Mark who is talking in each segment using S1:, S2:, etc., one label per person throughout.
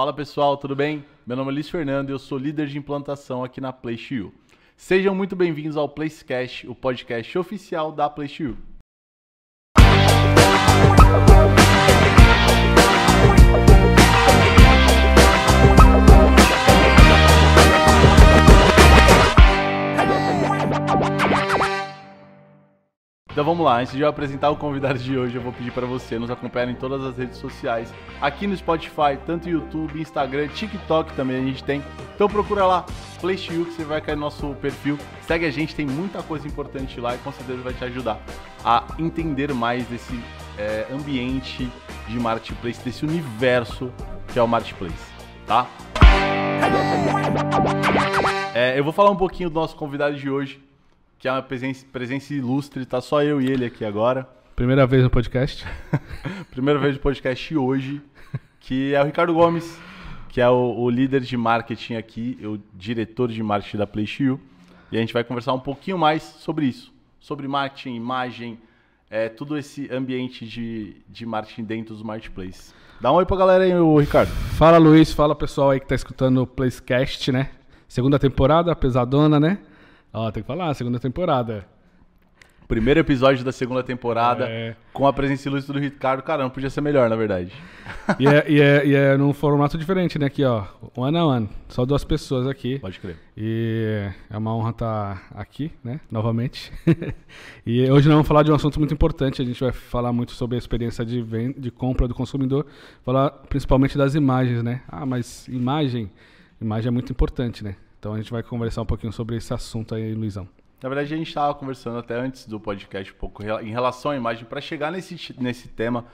S1: Fala pessoal, tudo bem? Meu nome é Luiz Fernando e eu sou líder de implantação aqui na PlayShield. Sejam muito bem-vindos ao Placecast, o podcast oficial da PlayShield. Então vamos lá, antes de eu apresentar o convidado de hoje, eu vou pedir para você nos acompanhar em todas as redes sociais, aqui no Spotify, tanto YouTube, Instagram, TikTok também a gente tem. Então procura lá, PlayShield, que você vai cair no nosso perfil. Segue a gente, tem muita coisa importante lá e com certeza vai te ajudar a entender mais desse é, ambiente de marketplace, desse universo que é o marketplace, tá? É, eu vou falar um pouquinho do nosso convidado de hoje, que é uma presença, presença ilustre, tá só eu e ele aqui agora.
S2: Primeira vez no podcast.
S1: Primeira vez no podcast hoje, que é o Ricardo Gomes, que é o, o líder de marketing aqui, o diretor de marketing da PlayShield. E a gente vai conversar um pouquinho mais sobre isso, sobre marketing, imagem, é, todo esse ambiente de, de marketing dentro dos marketplaces. Dá um oi pra galera aí, o Ricardo.
S2: Fala Luiz, fala pessoal aí que tá escutando o Placecast, né? Segunda temporada, pesadona, né? Ó, tem que falar, segunda temporada.
S1: Primeiro episódio da segunda temporada,
S2: É.
S1: com a presença ilustre do Ricardo. Caramba, podia ser melhor, na verdade.
S2: E é, e, é, e é num formato diferente, né? Aqui, ó. One on one. Só duas pessoas aqui.
S1: Pode crer.
S2: E é uma honra estar aqui, né? Novamente. e hoje nós vamos falar de um assunto muito importante. A gente vai falar muito sobre a experiência de, ven- de compra do consumidor. Falar principalmente das imagens, né? Ah, mas imagem, imagem é muito importante, né? Então a gente vai conversar um pouquinho sobre esse assunto aí, Luizão.
S1: Na verdade, a gente estava conversando até antes do podcast um pouco em relação à imagem, para chegar nesse, nesse tema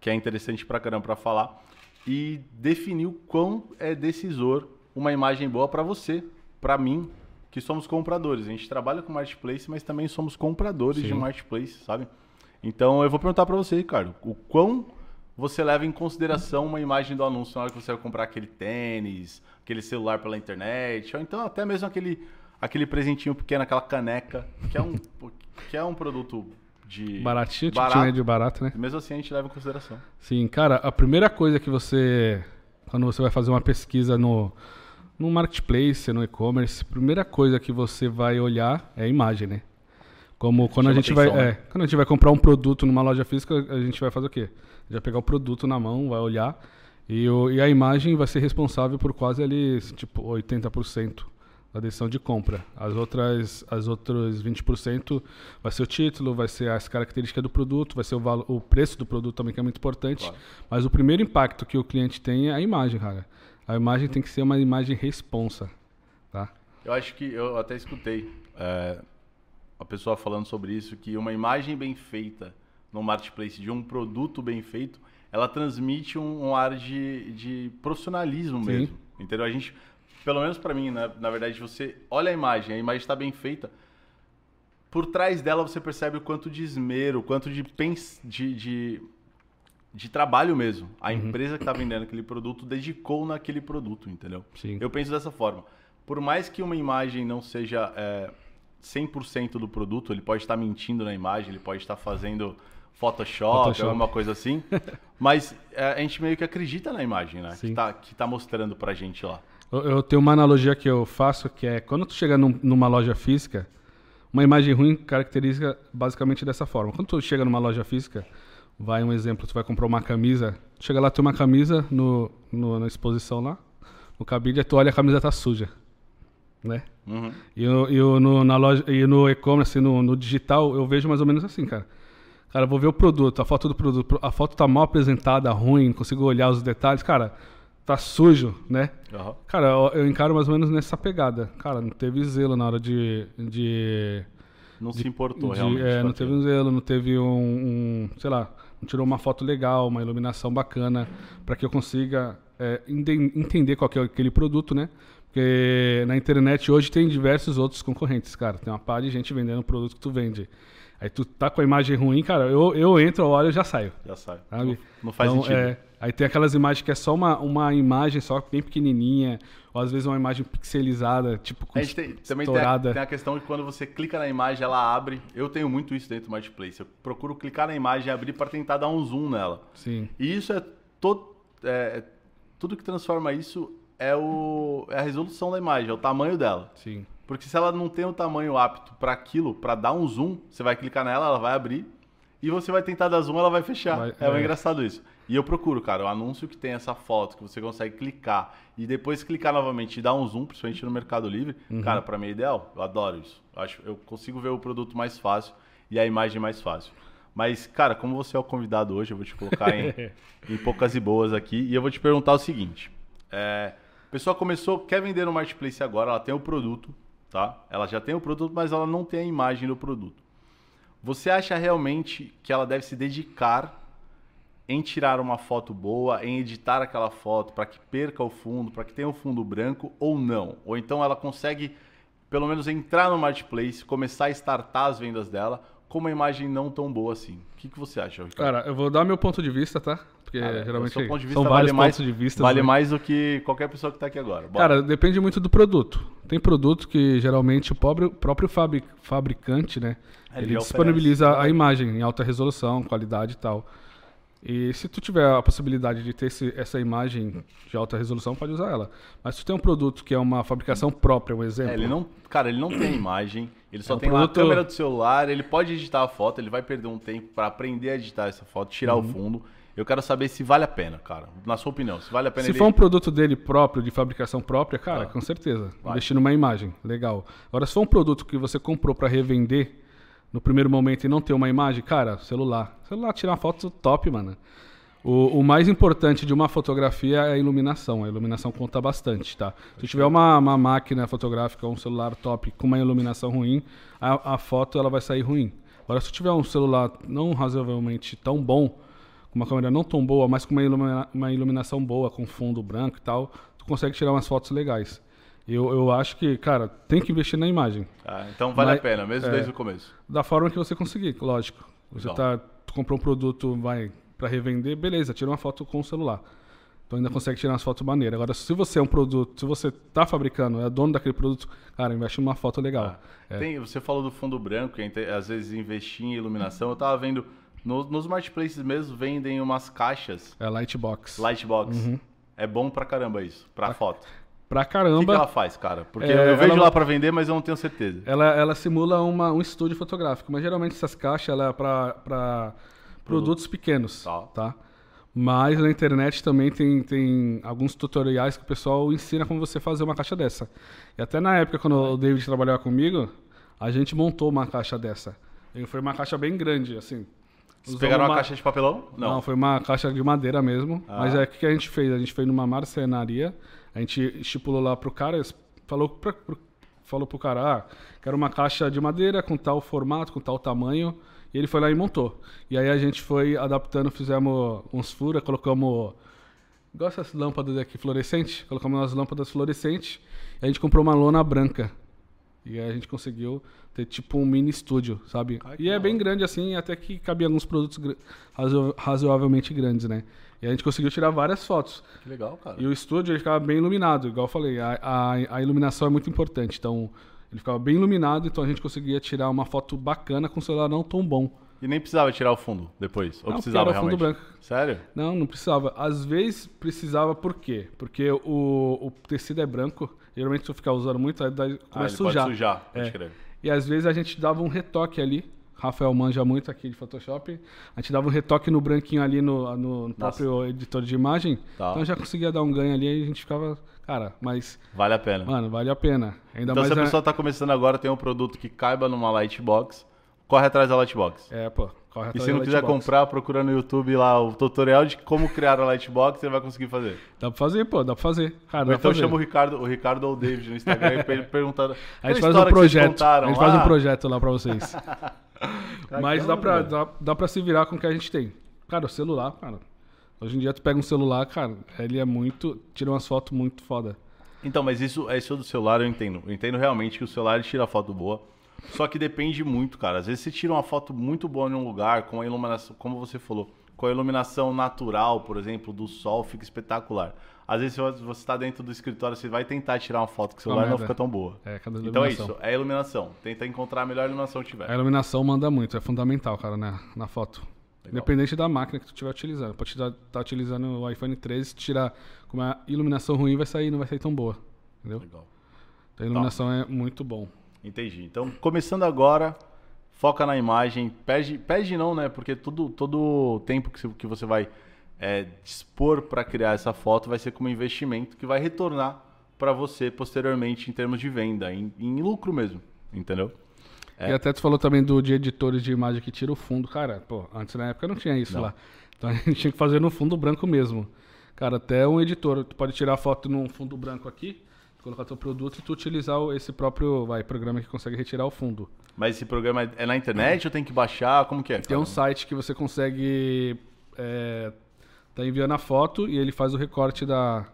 S1: que é interessante pra caramba para falar e definir o quão é decisor uma imagem boa para você, para mim, que somos compradores. A gente trabalha com marketplace, mas também somos compradores de
S2: Sim.
S1: marketplace, sabe? Então eu vou perguntar para você, Ricardo, o quão você leva em consideração uma imagem do anúncio na hora que você vai comprar aquele tênis, aquele celular pela internet, ou então até mesmo aquele, aquele presentinho pequeno, aquela caneca, que é um, que é um produto de
S2: Baratinho, tipo
S1: barato.
S2: de barato, né?
S1: Mesmo assim a gente leva em consideração.
S2: Sim, cara, a primeira coisa que você, quando você vai fazer uma pesquisa no, no marketplace, no e-commerce, a primeira coisa que você vai olhar é a imagem, né? Como quando a gente vai,
S1: atenção,
S2: é,
S1: né?
S2: quando a gente vai comprar um produto numa loja física, a gente vai fazer o quê? A gente vai pegar o produto na mão, vai olhar e, o, e a imagem vai ser responsável por quase ali, tipo, 80% da decisão de compra. As outras, as outras 20% vai ser o título, vai ser as características do produto, vai ser o, valo, o preço do produto também, que é muito importante.
S1: Claro.
S2: Mas o primeiro impacto que o cliente tem é a imagem, cara. A imagem tem que ser uma imagem responsa, tá?
S1: Eu acho que eu até escutei é, a pessoa falando sobre isso, que uma imagem bem feita no marketplace de um produto bem feito, ela transmite um, um ar de, de profissionalismo
S2: Sim.
S1: mesmo. Entendeu? A gente, pelo menos pra mim, né, na verdade, você olha a imagem, a imagem está bem feita, por trás dela você percebe o quanto de esmero, o quanto de, pens de, de, de trabalho mesmo. A
S2: Uhum.
S1: empresa que está vendendo aquele produto dedicou naquele produto, entendeu?
S2: Sim.
S1: Eu penso dessa forma. Por mais que uma imagem não seja é, 100% do produto, ele pode estar mentindo na imagem, ele pode estar fazendo Photoshop,
S2: Photoshop.
S1: alguma coisa assim, mas é, a gente meio que acredita na imagem, né? Que tá, que tá mostrando pra gente lá.
S2: Eu, eu tenho uma analogia que eu faço que é quando tu chega num- numa loja física, uma imagem ruim caracteriza basicamente dessa forma. Quando tu chega numa loja física, vai um exemplo, tu vai comprar uma camisa, chega lá tem uma camisa no, no- na exposição lá, no cabide, tu olha a camisa tá suja, né?
S1: Uhum.
S2: E, eu, eu no, na loja, e no e-commerce, no, no digital, eu vejo mais ou menos assim, cara. Cara, vou ver o produto, a foto do produto, a foto tá mal apresentada, ruim, não consigo olhar os detalhes, cara, tá sujo, né?
S1: Aham.
S2: Cara, eu, eu encaro mais ou menos nessa pegada. Cara, não teve zelo na hora de. de,
S1: Não se importou
S2: de-
S1: realmente.
S2: é, não teve um zelo, não teve um, um, Sei lá, não tirou uma foto legal, uma iluminação bacana, para que eu consiga é, ende- entender qual é aquele produto, né? Porque na internet hoje tem diversos outros concorrentes, cara. Tem uma par de gente vendendo o produto que tu vende. Aí tu tá com a imagem ruim, cara, eu, eu entro, eu olho e já saio.
S1: Já sabe.
S2: Sabe?
S1: Não, faz
S2: Então,
S1: sentido.
S2: é, aí tem aquelas imagens que é só uma, uma imagem só bem pequenininha, ou às vezes uma imagem pixelizada, tipo com
S1: A gente tem, também tem a, tem a questão de quando você clica na imagem, ela abre. Eu tenho muito isso dentro do Marketplace. Eu procuro clicar na imagem e abrir para tentar dar um zoom nela.
S2: Sim.
S1: E isso é, to, é, tudo que transforma isso é, o, é a resolução da imagem, é o tamanho dela.
S2: Sim.
S1: Porque se ela não tem o tamanho apto para aquilo, para dar um zoom, você vai clicar nela, ela vai abrir. E você vai tentar dar zoom, ela vai fechar.
S2: Vai-
S1: é,
S2: é.
S1: engraçado isso. E eu procuro, cara, o anúncio que tem essa foto, que você consegue clicar e depois clicar novamente e dar um zoom, principalmente no Mercado Livre,
S2: Uhum.
S1: cara, para mim é ideal. Eu adoro isso. Eu Acho, eu consigo ver o produto mais fácil e a imagem mais fácil. Mas, cara, como você é o convidado hoje, eu vou te colocar em, em poucas e boas aqui e eu vou te perguntar o seguinte. É, a pessoa começou, quer vender no Marketplace agora, ela tem o produto, tá? Ela já tem o produto, mas ela não tem a imagem do produto. Você acha realmente que ela deve se dedicar em tirar uma foto boa, em editar aquela foto para que perca o fundo, para que tenha um fundo branco ou não? Ou então ela consegue pelo menos entrar no marketplace, começar a startar as vendas dela com uma imagem não tão boa assim. O que, que você acha, Ricardo?
S2: Cara, eu vou dar meu ponto de vista, tá? Porque
S1: Cara,
S2: geralmente
S1: ponto de vista
S2: são vários
S1: vale mais,
S2: pontos de vista.
S1: vale
S2: né?
S1: mais do que qualquer pessoa que está aqui agora. Bora.
S2: Cara, depende muito do produto. Tem produto que geralmente o próprio fabri- fabricante, né?
S1: Ele
S2: Ele, disponibiliza
S1: oferece.
S2: a imagem em alta resolução, qualidade e tal. E se tu tiver a possibilidade de ter esse- essa imagem de alta resolução, pode usar ela. Mas se tu tem um produto que é uma fabricação própria, um exemplo.
S1: É, ele não, cara, ele não tem imagem, ele só
S2: É um
S1: tem lá a
S2: produto-
S1: câmera do celular, ele pode editar a foto, ele vai perder um tempo para aprender a editar essa foto, tirar
S2: Uhum.
S1: o fundo. Eu quero saber se vale a pena, cara. Na sua opinião, se vale a pena
S2: Se
S1: ele...
S2: for um produto dele próprio, de fabricação própria, cara,
S1: Ah.
S2: com certeza.
S1: Vai.
S2: Investir numa imagem, legal. Agora, se for um produto que você comprou para revender no primeiro momento e não ter uma imagem, cara, celular. Celular, tirar foto top, mano. O, o mais importante de uma fotografia é a iluminação. A iluminação conta bastante, tá? Se tiver uma, uma máquina fotográfica, um celular top com uma iluminação ruim, a, a foto ela vai sair ruim. Agora, se tiver um celular não razoavelmente tão bom, com uma câmera não tão boa, mas com uma, ilumina- uma iluminação boa, com fundo branco e tal, tu consegue tirar umas fotos legais. Eu, eu acho que, cara, tem que investir na imagem.
S1: Ah, então vale
S2: Mas-
S1: a pena, mesmo
S2: é.
S1: desde o começo.
S2: Da forma que você conseguir, lógico. Você
S1: Legal.
S2: tá, tu comprou um produto, vai para revender, beleza, tira uma foto com o celular. Tu ainda consegue tirar umas fotos maneiras. Agora, se você é um produto, se você tá fabricando, é dono daquele produto, cara, investe numa foto legal. É.
S1: Tem, você falou do fundo branco, e inte- às vezes investir em iluminação. Eu tava vendo, no- nos marketplaces mesmo, vendem umas caixas,
S2: É Lightbox.
S1: lightbox.
S2: Uhum.
S1: É bom pra caramba isso, pra foto.
S2: Pra
S1: O que,
S2: caramba.
S1: que ela faz, cara? Porque
S2: É,
S1: eu vejo
S2: ela-
S1: lá pra vender, mas eu não tenho certeza.
S2: Ela, ela simula uma, um estúdio fotográfico, mas geralmente essas caixas ela é para produtos pequenos,
S1: Tá.
S2: tá. Mas na internet também tem, tem alguns tutoriais que o pessoal ensina como você fazer uma caixa dessa. E até na época, quando o David trabalhava comigo, a gente montou uma caixa dessa. E foi uma caixa bem grande, assim.
S1: Vocês pegaram uma
S2: uma-
S1: caixa de papelão?
S2: Não. foi uma caixa de madeira mesmo.
S1: Ah.
S2: Mas é o que que a gente fez? A gente fez numa marcenaria, a gente estipulou lá pro cara, falou, pra, pro, falou pro cara, ah, quero uma caixa de madeira com tal formato, com tal tamanho. E ele foi lá e montou. E aí a gente foi adaptando, fizemos uns furos, colocamos. Igual essas lâmpadas aqui fluorescentes, colocamos umas lâmpadas fluorescentes. E a gente comprou uma lona branca. E aí a gente conseguiu ter tipo um mini estúdio, sabe?
S1: Ai,
S2: e é bem grande assim, até que cabia alguns produtos razo- razoavelmente grandes, né? E a gente conseguiu tirar várias fotos.
S1: Que legal, cara.
S2: E o estúdio ele ficava bem iluminado, igual eu falei, a, a, a iluminação é muito importante. Então, ele ficava bem iluminado, então a gente conseguia tirar uma foto bacana com um celular não tão bom.
S1: E nem precisava tirar o fundo depois? Ou
S2: Não,
S1: precisava
S2: era o fundo
S1: realmente?
S2: branco.
S1: Sério?
S2: Não, não precisava. Às vezes precisava por quê? Porque o, o tecido é branco, geralmente se tu ficar usando muito, aí dá-
S1: Ah,
S2: começa
S1: ele
S2: a sujar.
S1: pode sujar, pode
S2: É.
S1: crer.
S2: E às vezes a gente dava um retoque ali. Rafael manja muito aqui de Photoshop. A gente dava um retoque no branquinho ali no, no- no próprio editor de imagem.
S1: Tá.
S2: Então já conseguia dar um ganho ali e a gente ficava. Cara, mas,
S1: Vale a pena.
S2: mano, vale a pena. Ainda
S1: então,
S2: mais.
S1: se a pessoa tá começando agora, tem um produto que caiba numa lightbox, corre atrás da lightbox.
S2: É, pô, corre
S1: E
S2: atrás
S1: se
S2: da
S1: não quiser
S2: Lightbox.
S1: comprar, procura no YouTube lá o tutorial de como criar a lightbox, você vai conseguir fazer.
S2: Dá pra fazer, pô, dá pra fazer. Cara,
S1: Ou então
S2: fazer.
S1: chama o Ricardo, o Ricardo ou o David no Instagram e ele perguntando.
S2: A gente
S1: "Aquela
S2: faz um projeto. A gente faz um
S1: lá?"
S2: projeto lá pra vocês. Mas dá pra, dá, dá pra se virar com o que a gente tem. Cara, o celular, cara. Hoje em dia tu pega um celular, cara, ele é muito. Tira umas fotos muito foda.
S1: Então, mas isso, isso do celular eu entendo. Eu entendo realmente que o celular ele tira foto boa. Só que depende muito, cara. Às vezes você tira uma foto muito boa em um lugar, com a iluminação, como você falou, com a iluminação natural, por exemplo, do sol, fica espetacular. Às vezes você está dentro do escritório, você vai tentar tirar uma foto com o celular e não fica tão boa.
S2: É, cada
S1: Então é
S2: iluminação.
S1: isso, é iluminação. Tenta encontrar a melhor iluminação que tiver.
S2: A iluminação manda muito, é fundamental, cara, né, na foto.
S1: Legal.
S2: Independente da máquina que tu estiver utilizando. Pode estar tá utilizando o iPhone 13, tirar como a iluminação ruim vai sair, não vai sair tão boa. Entendeu?
S1: Legal.
S2: Então a iluminação é muito bom.
S1: Entendi. Então, começando agora, foca na imagem, perde, perde não, né? Porque todo, todo tempo que você vai é, dispor para criar essa foto vai ser como investimento que vai retornar para você posteriormente em termos de venda, em, em lucro mesmo, entendeu?
S2: E até tu falou também do de editores de imagem que tira o fundo. Cara, pô, antes na época não tinha isso
S1: Não.
S2: lá. Então a gente tinha que fazer no fundo branco mesmo. Cara, até um editor, tu pode tirar a foto num fundo branco aqui, colocar teu produto e tu utilizar esse próprio vai, programa que consegue retirar o fundo.
S1: Mas esse programa é na internet ou tem que baixar? Como que é?
S2: Tem um site que você consegue é, tá enviando a foto e ele faz o recorte da.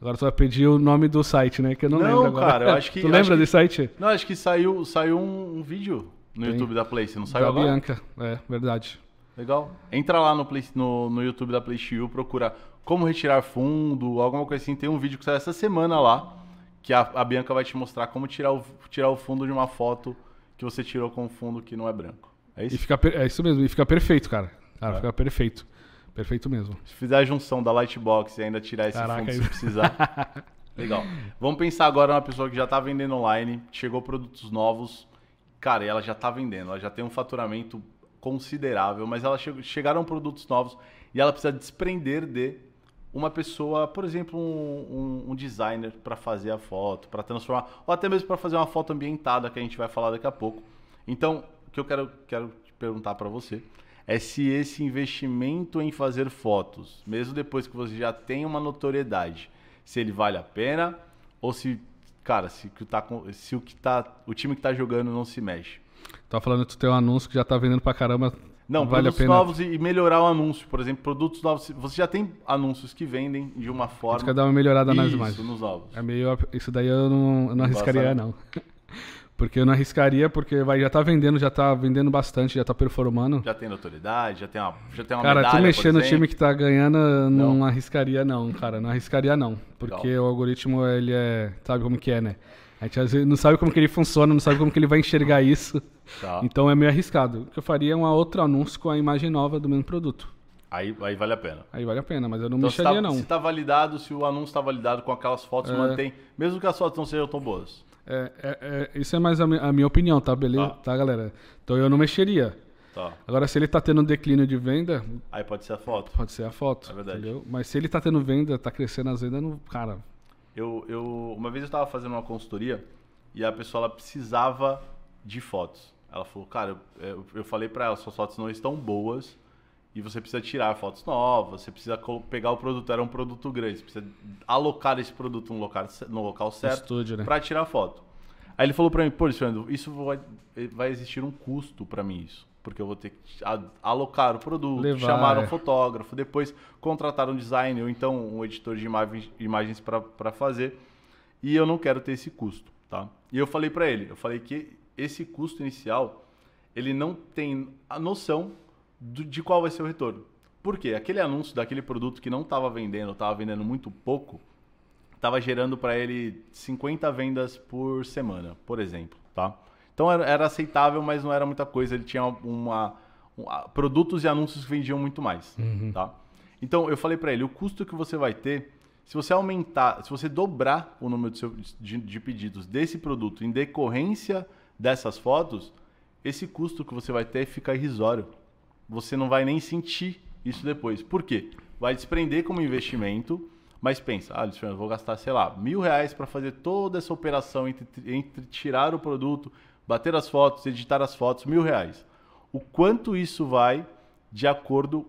S2: Agora tu vai pedir o nome do site, né? Que eu não,
S1: Não,
S2: lembro agora.
S1: cara, eu acho que-
S2: tu lembra desse site?
S1: Não, acho que saiu, saiu um, um vídeo no
S2: Tem.
S1: YouTube da Play, você não saiu
S2: Da
S1: agora?
S2: Bianca, é verdade.
S1: Legal. Entra lá no, Play, no, no YouTube da PlayStation, procura como retirar fundo, alguma coisa assim. Tem um vídeo que saiu essa semana lá, que a, a Bianca vai te mostrar como tirar o, tirar o fundo de uma foto que você tirou com um fundo que não é branco. É
S2: E
S1: isso?
S2: fica, per- é isso mesmo, e fica perfeito, cara. Cara,
S1: É.
S2: fica perfeito. Perfeito mesmo.
S1: Se fizer a junção da Lightbox e ainda tirar esse
S2: Caraca,
S1: fundo se precisar. Legal. Vamos pensar agora numa pessoa que já está vendendo online, chegou produtos novos. Cara, e ela já está vendendo, ela já tem um faturamento considerável, mas ela che- chegaram produtos novos e ela precisa desprender de uma pessoa, por exemplo, um, um- um designer para fazer a foto, para transformar, ou até mesmo para fazer uma foto ambientada que a gente vai falar daqui a pouco. Então, o que eu quero, quero te perguntar para você é se esse investimento em fazer fotos, mesmo depois que você já tem uma notoriedade, se ele vale a pena ou se, cara, se, o que tá, se o que tá, o time que tá jogando não se mexe.
S2: Tá falando que tu tem um anúncio que já tá vendendo pra caramba.
S1: Não,
S2: vale a
S1: produtos
S2: pena.
S1: novos e melhorar o anúncio. Por exemplo, produtos novos. Você já tem anúncios que vendem de uma forma.
S2: quer dar uma melhorada nas
S1: Isso,
S2: imagens.
S1: nos novos.
S2: É meio. Isso daí eu não, eu não arriscaria, não. Porque eu não arriscaria, porque vai, já tá vendendo, já tá vendendo bastante, já tá performando.
S1: Já tem notoriedade, já tem uma, já tem uma
S2: Cara,
S1: medalha,
S2: tu mexer no time que tá ganhando, não,
S1: Não.
S2: arriscaria, não, cara. Não arriscaria, não. Porque
S1: Legal.
S2: o algoritmo, ele é. Sabe como que é, né? A gente às vezes não sabe como que ele funciona, não sabe como que ele vai enxergar isso.
S1: Tá.
S2: Então é meio arriscado. O que eu faria é um outro anúncio com a imagem nova do mesmo produto.
S1: Aí, aí vale a pena.
S2: Aí vale a pena, mas eu não
S1: Então, se
S2: mexeria,
S1: tá,
S2: não.
S1: se tá validado, se o anúncio tá validado com aquelas fotos,
S2: É.
S1: mantém. Mesmo que as fotos não sejam tão boas.
S2: É, é- é- isso é mais a, mi- a minha opinião, tá? Beleza?
S1: Tá.
S2: Tá. galera? Então eu não mexeria.
S1: Tá.
S2: Agora, se ele tá tendo um declínio de venda,
S1: Aí pode ser a foto.
S2: pode ser a foto.
S1: É verdade.
S2: Entendeu? Mas se ele tá tendo venda, tá crescendo as vendas, não, cara.
S1: Eu, eu, uma vez eu estava fazendo uma consultoria e a pessoa ela precisava de fotos. Ela falou, cara, eu, eu, eu falei para ela, suas fotos não estão boas e você precisa tirar fotos novas, você precisa pegar o produto, era um produto grande, você precisa alocar esse produto no local, no local certo
S2: né?
S1: para tirar foto. Aí ele falou para mim, pô, Alexandre, isso vai, vai existir um custo para mim isso, porque eu vou ter que alocar o produto,
S2: Levar,
S1: chamar um
S2: é.
S1: fotógrafo, depois contratar um designer ou então um editor de imagens, imagens para fazer. E eu não quero ter esse custo, tá? E eu falei para ele, eu falei que esse custo inicial, ele não tem a noção do- de qual vai ser o retorno. Por quê? Aquele anúncio daquele produto que não estava vendendo, estava vendendo muito pouco, estava gerando para ele 50 vendas por semana, por exemplo, tá? Então era, era aceitável, mas não era muita coisa. Ele tinha uma, um- a- produtos e anúncios que vendiam muito mais, tá? Então eu falei para ele, o custo que você vai ter, se você aumentar, se você dobrar o número de, seu- de- de pedidos desse produto em decorrência dessas fotos, esse custo que você vai ter fica irrisório. Você não vai nem sentir isso depois. Por quê? Vai desprender como investimento, mas pensa, ah, Luciano, vou gastar, sei lá, mil reais para fazer toda essa operação entre, entre tirar o produto, bater as fotos, editar as fotos, mil reais. O quanto isso vai de acordo,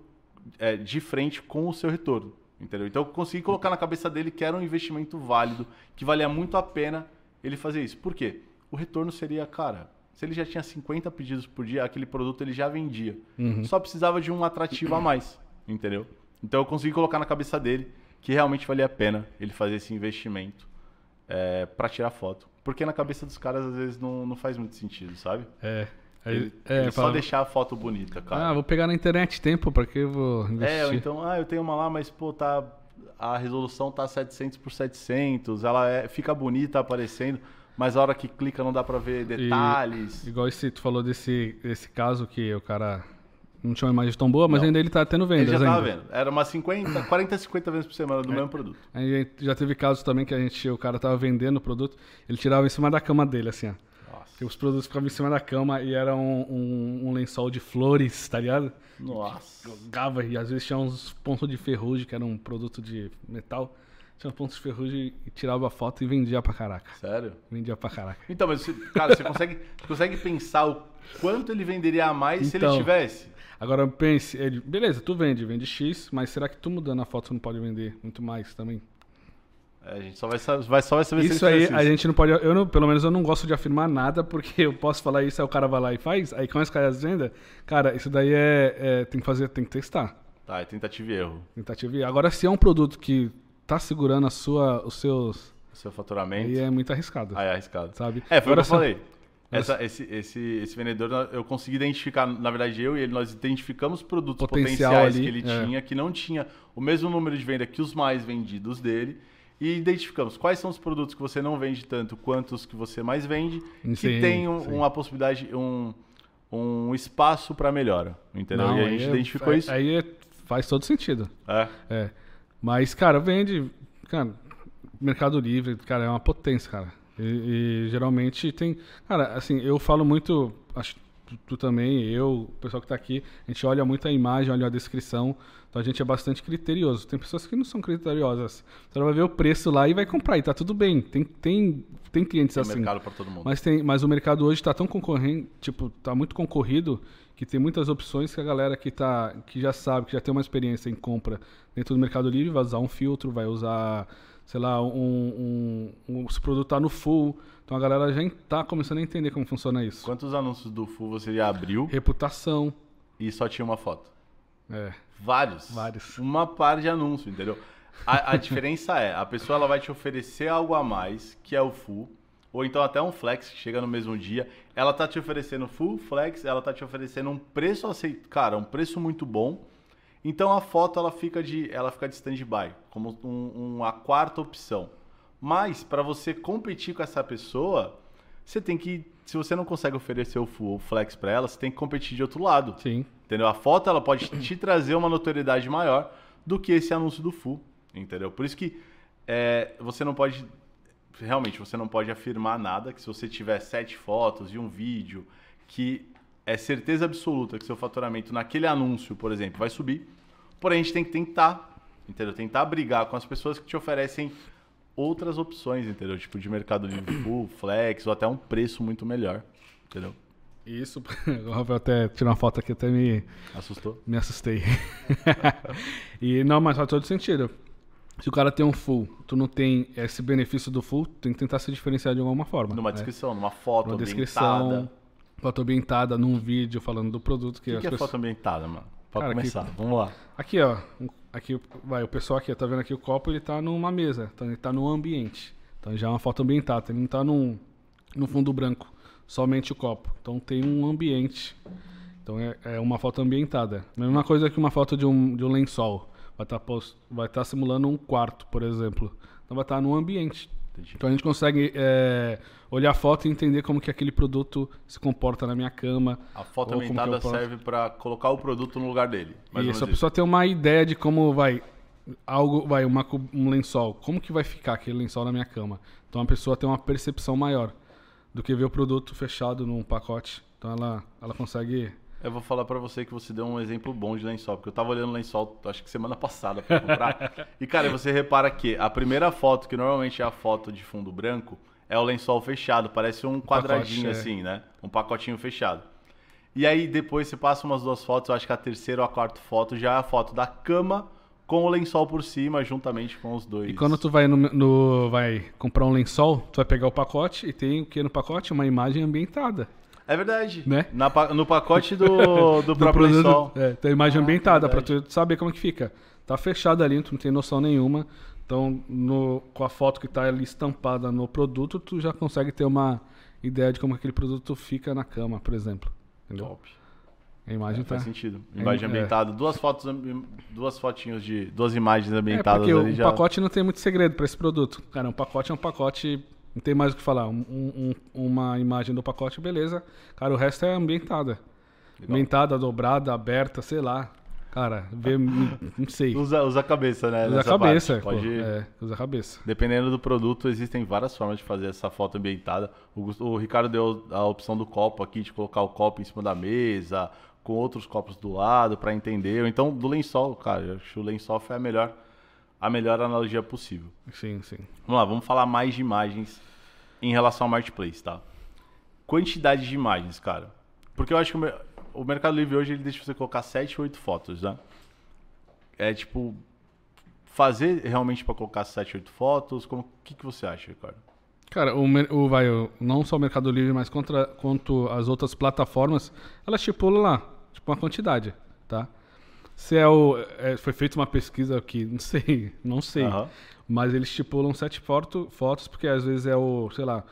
S1: é, de frente com o seu retorno, entendeu? Então eu consegui colocar na cabeça dele que era um investimento válido, que valia muito a pena ele fazer isso. Por quê? O retorno seria, cara, se ele já tinha 50 pedidos por dia, aquele produto ele já vendia. Só precisava de um atrativo a mais, entendeu? Então eu consegui colocar na cabeça dele que realmente valia a pena ele fazer esse investimento é, para tirar foto. Porque na cabeça dos caras às vezes não, não faz muito sentido, sabe?
S2: É.
S1: Ele,
S2: é,
S1: ele só
S2: fala,
S1: deixar a foto bonita, cara.
S2: Ah, vou pegar na internet tempo, pra que eu vou investir?
S1: É, então, ah, eu tenho uma lá, mas pô, tá a resolução tá 700 por 700, ela é, fica bonita aparecendo, mas a hora que clica não dá pra ver detalhes.
S2: Igual esse, tu falou desse, desse caso que o cara não tinha uma imagem tão boa, mas
S1: Não.
S2: ainda ele tá tendo vendas
S1: Ele já tava
S2: ainda.
S1: vendo. Era umas 50, 40, 50 vezes por semana
S2: É.
S1: do mesmo produto.
S2: Aí já teve casos também que a gente, o cara tava vendendo o produto, ele tirava em cima da cama dele, assim, ó.
S1: Nossa.
S2: Os produtos ficavam em cima da cama e era um, um- um lençol de flores, tá ligado?
S1: Nossa.
S2: Jogava e às vezes tinha uns pontos de ferrugem, que era um produto de metal. Tinha pontos de ferrugem e tirava a foto e vendia pra caraca.
S1: Sério?
S2: Vendia pra caraca.
S1: Então, mas você, cara, você consegue, você consegue pensar o quanto ele venderia a mais se ele
S2: Então.
S1: tivesse?
S2: Agora pense, ele, beleza, tu vende, vende X, mas será que tu mudando a foto tu não pode vender muito mais também?
S1: É, a gente só vai, sa- vai, só vai saber
S2: Isso
S1: ele
S2: aí,
S1: fizesse
S2: a gente não pode. Eu não, pelo menos eu não gosto de afirmar nada, porque eu posso falar isso, aí o cara vai lá e faz, aí começa a cair as vendas. Cara, isso daí é, é- Tem que fazer, tem que testar.
S1: Tá, é tentativa e erro.
S2: Tentativa e- Agora, se é um produto que tá segurando a sua, os seus.
S1: O seu faturamento.
S2: Aí é muito arriscado.
S1: Ah, é arriscado.
S2: Sabe?
S1: É, foi
S2: Agora
S1: o que eu falei. Essa- esse, esse, esse vendedor, eu consegui identificar, na verdade eu e ele, nós identificamos produtos
S2: Potencial
S1: potenciais
S2: ali,
S1: que ele
S2: é.
S1: tinha, que não tinha o mesmo número de venda que os mais vendidos dele, e identificamos quais são os produtos que você não vende tanto quanto os que você mais vende, que
S2: Sim,
S1: tem um- uma possibilidade, um, um espaço para melhora, entendeu?
S2: Não,
S1: e a gente
S2: é-
S1: identificou
S2: é-
S1: isso.
S2: Aí é- faz todo sentido.
S1: É.
S2: Mas, cara, vende. Cara, Mercado Livre, cara, é uma potência, cara. E, e geralmente tem. Cara, assim, eu falo muito. Acho tu, tu também, eu, o pessoal que tá aqui, a gente olha muito a imagem, olha a descrição. Então a gente é bastante criterioso. Tem pessoas que não são criteriosas. Você vai ver o preço lá e vai comprar, e tá tudo bem. Tem, tem, tem clientes
S1: Tem
S2: assim.
S1: mercado para todo mundo.
S2: Mas, tem, mas o mercado hoje está tão concorrente, tipo, tá muito concorrido que tem muitas opções que a galera que, tá, que já sabe, que já tem uma experiência em compra dentro do Mercado Livre vai usar um filtro, vai usar, sei lá, um, um, um se o produto tá no full. Então a galera já está começando a entender como funciona isso.
S1: Quantos anúncios do Full você já abriu
S2: Reputação.
S1: e só tinha uma foto?
S2: É.
S1: Vários.
S2: Vários.
S1: Uma par de anúncio, entendeu? A, a diferença é, a pessoa ela vai te oferecer algo a mais, que é o full, ou então até um flex que chega no mesmo dia. Ela tá te oferecendo full flex, ela tá te oferecendo um preço aceitável, cara, um preço muito bom. Então a foto ela fica de, ela fica de stand-by, como um- uma quarta opção. Mas para você competir com essa pessoa, você tem que, se você não consegue oferecer o full flex para ela, você tem que competir de outro lado.
S2: Sim.
S1: Entendeu? A foto ela pode te trazer uma notoriedade maior do que esse anúncio do full, entendeu? Por isso que é, você não pode realmente você não pode afirmar nada que se você tiver sete fotos e um vídeo que é certeza absoluta que seu faturamento naquele anúncio, por exemplo, vai subir. Porém, a gente tem que tentar, entendeu? Tentar brigar com as pessoas que te oferecem outras opções, entendeu? Tipo de mercado livre full, flex ou até um preço muito melhor, entendeu?
S2: Isso. O Rafael até tirou uma foto aqui, até me,
S1: Assustou?
S2: me assustei. e não, mas faz todo sentido. Se o cara tem um full, tu não tem esse benefício do full, tem que tentar se diferenciar de alguma forma.
S1: Numa
S2: né?
S1: descrição, numa foto
S2: Uma
S1: ambientada.
S2: descrição, foto ambientada num vídeo falando do produto que,
S1: O
S2: as
S1: que, que é
S2: pessoas-
S1: foto ambientada, mano? Pra
S2: Cara,
S1: começar, vamos lá.
S2: Aqui, ó. Aqui, vai, o pessoal aqui, ó, tá vendo aqui o copo, ele tá numa mesa. Então ele tá num ambiente. Então já é uma foto ambientada. Ele não tá num, num fundo branco, somente o copo. Então tem um ambiente. Então é, é uma foto ambientada. Mesma coisa que uma foto de um, de um lençol. Vai estar vai tá simulando um quarto, por exemplo. Então vai estar num ambiente.
S1: Entendi.
S2: Então a gente consegue é, olhar a foto e entender como que aquele produto se comporta na minha cama.
S1: A foto
S2: posso-
S1: serve pra colocar o produto no lugar dele.
S2: Isso, a pessoa tem uma ideia de como vai algo, vai uma, um lençol, como que vai ficar aquele lençol na minha cama. Então a pessoa tem uma percepção maior do que ver o produto fechado num pacote. Então ela, ela consegue.
S1: Eu vou falar pra você que você deu um exemplo bom de lençol, porque eu tava olhando lençol, acho que semana passada pra comprar. e cara, você repara que a primeira foto, que normalmente é a foto de fundo branco, é o lençol fechado, parece um quadradinho
S2: é.
S1: assim, né? Um pacotinho fechado. E aí depois você passa umas duas fotos, eu acho que a terceira ou a quarta foto já é a foto da cama com o lençol por cima, juntamente com os dois.
S2: E quando tu vai no, no- vai comprar um lençol, tu vai pegar o pacote e tem o que no pacote? Uma imagem ambientada.
S1: É verdade.
S2: Né?
S1: Na no pacote do, do próprio
S2: produto.
S1: lençol.
S2: É, tem a imagem
S1: Ah,
S2: ambientada pra
S1: verdade.
S2: tu saber como que fica. Tá fechado ali, tu não tem noção nenhuma. Então, no- com a foto que tá ali estampada no produto, tu já consegue ter uma ideia de como aquele produto fica na cama, por exemplo. Entendeu?
S1: Top.
S2: A imagem
S1: É,
S2: tá.
S1: faz sentido. Imagem
S2: É.
S1: ambientada, duas fotos, duas fotinhos de duas imagens
S2: É,
S1: ambientadas
S2: porque
S1: ali
S2: o
S1: já.
S2: pacote não tem muito segredo pra esse produto. Cara, um pacote é um pacote, não tem mais o que falar. Um- um- uma imagem do pacote, beleza. Cara, o resto é ambientada.
S1: Legal.
S2: Mentada, dobrada, aberta, sei lá. Cara, vê, não sei.
S1: Usa, usa a cabeça, né?
S2: Usa a cabeça,
S1: parte. Pode...
S2: É, usa a cabeça.
S1: Dependendo do produto, existem várias formas de fazer essa foto ambientada. O, o Ricardo deu a opção do copo aqui, de colocar o copo em cima da mesa, com outros copos do lado, para entender. Ou então, do lençol, cara. Eu acho que o lençol foi a melhor, a melhor analogia possível.
S2: Sim, sim.
S1: Vamos lá, vamos falar mais de imagens em relação ao marketplace, tá? Quantidade de imagens, cara. Porque eu acho que o, mer- o Mercado Livre hoje ele deixa você colocar 7, 8 fotos, né? É tipo fazer realmente para colocar 7, 8 fotos, como o que que você acha, Ricardo?
S2: Cara, o, o, vai, não só o Mercado Livre, mas contra, quanto as outras plataformas, elas estipulam lá, tipo, uma quantidade, tá? Se é o. é, foi feita uma pesquisa aqui, não sei, não sei.
S1: Aham.
S2: Mas eles estipulam sete foto, fotos, porque às vezes é o, sei lá,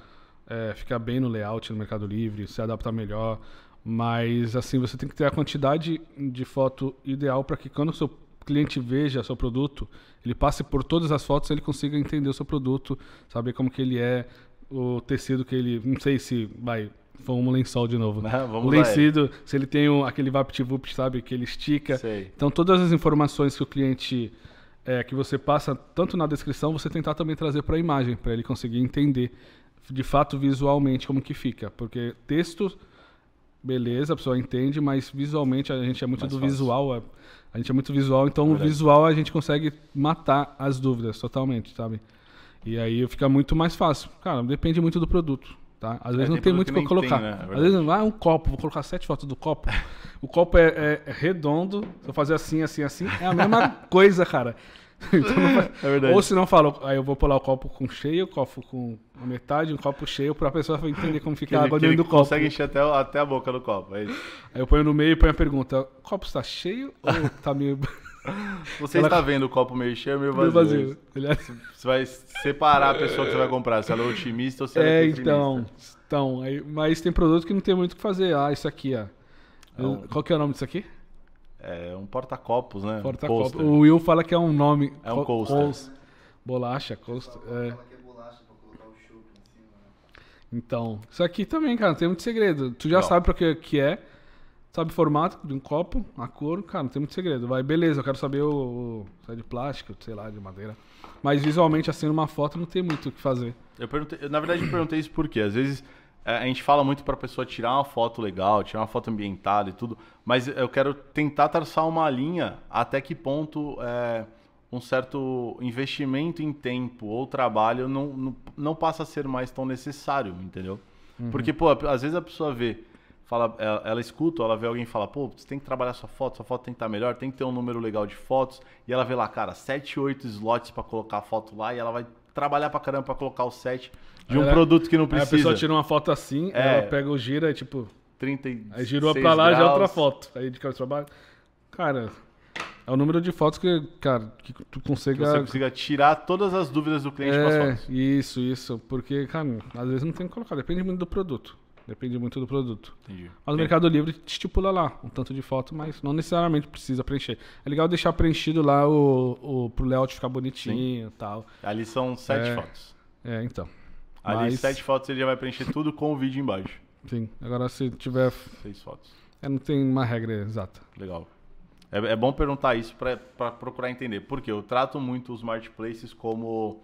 S2: é, fica bem no layout no Mercado Livre, se adapta melhor. Mas assim, você tem que ter a quantidade de foto ideal para que quando o seu cliente veja seu produto, ele passe por todas as fotos, ele consiga entender o seu produto, saber como que ele é, o tecido que ele, não sei se vai, vamos um lençol de novo.
S1: Né? Vamos
S2: o tecido, se ele tem um, aquele VaptVupt, sabe, que ele estica.
S1: Sei.
S2: Então, todas as informações que o cliente é, que você passa tanto na descrição, você tentar também trazer para a imagem, para ele conseguir entender de fato visualmente como que fica, porque texto beleza, a pessoa entende, mas visualmente a gente é muito
S1: Mais
S2: do
S1: fácil.
S2: visual, é- a gente é muito visual, então
S1: Verdade.
S2: o visual a gente consegue matar as dúvidas totalmente, sabe? E aí fica muito mais fácil. Cara, depende muito do produto, tá? Às vezes
S1: É,
S2: não
S1: tem
S2: muito para
S1: que
S2: colocar.
S1: tem, né?
S2: Às vezes, ah, um copo, vou colocar sete fotos do copo. O copo é, é- é redondo, se eu fazer assim, assim, assim, é a mesma coisa, cara. Então não faz-
S1: É.
S2: Ou se não falo, aí eu vou pular o copo com cheio, o copo com a metade, um copo cheio, pra pessoa entender como
S1: Que
S2: fica a
S1: ele,
S2: água
S1: que
S2: dentro do copo.
S1: consegue encher até, até a boca do copo. É isso.
S2: Aí eu ponho no meio e ponho a pergunta: o copo está cheio ou tá meio,
S1: Você
S2: Ela-
S1: está vendo o copo meio cheio ou meio
S2: meio
S1: vazio?
S2: vazio? Ele é-
S1: Você vai separar a pessoa que você vai comprar, se ela é otimista ou se ela é
S2: É, então. então aí, mas tem produto que não tem muito o que fazer. Ah, isso aqui, ó.
S1: É um-
S2: Qual que é o nome disso aqui?
S1: É um porta-copos, né?
S2: Porta-copo.
S1: Coaster.
S2: O Will fala que é um nome.
S1: É um
S2: co-
S1: coaster.
S2: cous- Bolacha, coaster. É.
S3: Fala que é bolacha pra colocar o chopp em cima, né?
S2: Então, isso aqui também, cara, não tem muito segredo. Tu já
S1: Não.
S2: sabe pra que, que é, sabe o formato de um copo, a cor, cara, não tem muito segredo. Vai, beleza, eu quero saber o, o é de plástico, sei lá, de madeira. Mas visualmente, assim, numa foto, não tem muito o que fazer.
S1: Eu perguntei, eu, na verdade, eu perguntei isso porque às vezes é, a gente fala muito pra pessoa tirar uma foto legal, tirar uma foto ambientada e tudo, mas eu quero tentar traçar uma linha até que ponto é, um certo investimento em tempo ou trabalho não, não, não passa a ser mais tão necessário, entendeu? Porque, pô, às vezes a pessoa vê, fala, ela, ela escuta, ela vê alguém falar, pô, você tem que trabalhar sua foto, sua foto tem que estar melhor, tem que ter um número legal de fotos, e ela vê lá, cara, 7, 8 slots pra colocar a foto lá, e ela vai trabalhar pra caramba pra colocar o set de um
S2: ela-
S1: produto que não
S2: Aí a
S1: precisa.
S2: pessoa tira uma foto assim,
S1: É.
S2: ela pega o gira e tipo,
S1: 36
S2: aí girou pra lá já é outra foto. Aí de cabeça pra baixo. Cara, é o número de fotos que, cara, que tu
S1: Que
S2: consiga.
S1: você consiga tirar todas as dúvidas do cliente com as
S2: É,
S1: fotos.
S2: isso, isso. Porque, cara, às vezes não tem que colocar. Depende muito do produto. Depende muito do produto.
S1: Entendi.
S2: Mas o
S1: Tem-
S2: Mercado Livre estipula lá um tanto de foto, mas não necessariamente precisa preencher. É legal deixar preenchido lá o, o pro layout ficar bonitinho e tal.
S1: Ali são sete
S2: É.
S1: fotos.
S2: É, então.
S1: Ali,
S2: Mas-
S1: sete fotos, ele já vai preencher tudo com o vídeo embaixo.
S2: Sim. Agora se tiver.
S1: Seis fotos.
S2: É, não tem uma regra exata.
S1: Legal. É, é bom perguntar isso para procurar entender. Porque eu trato muito os marketplaces como,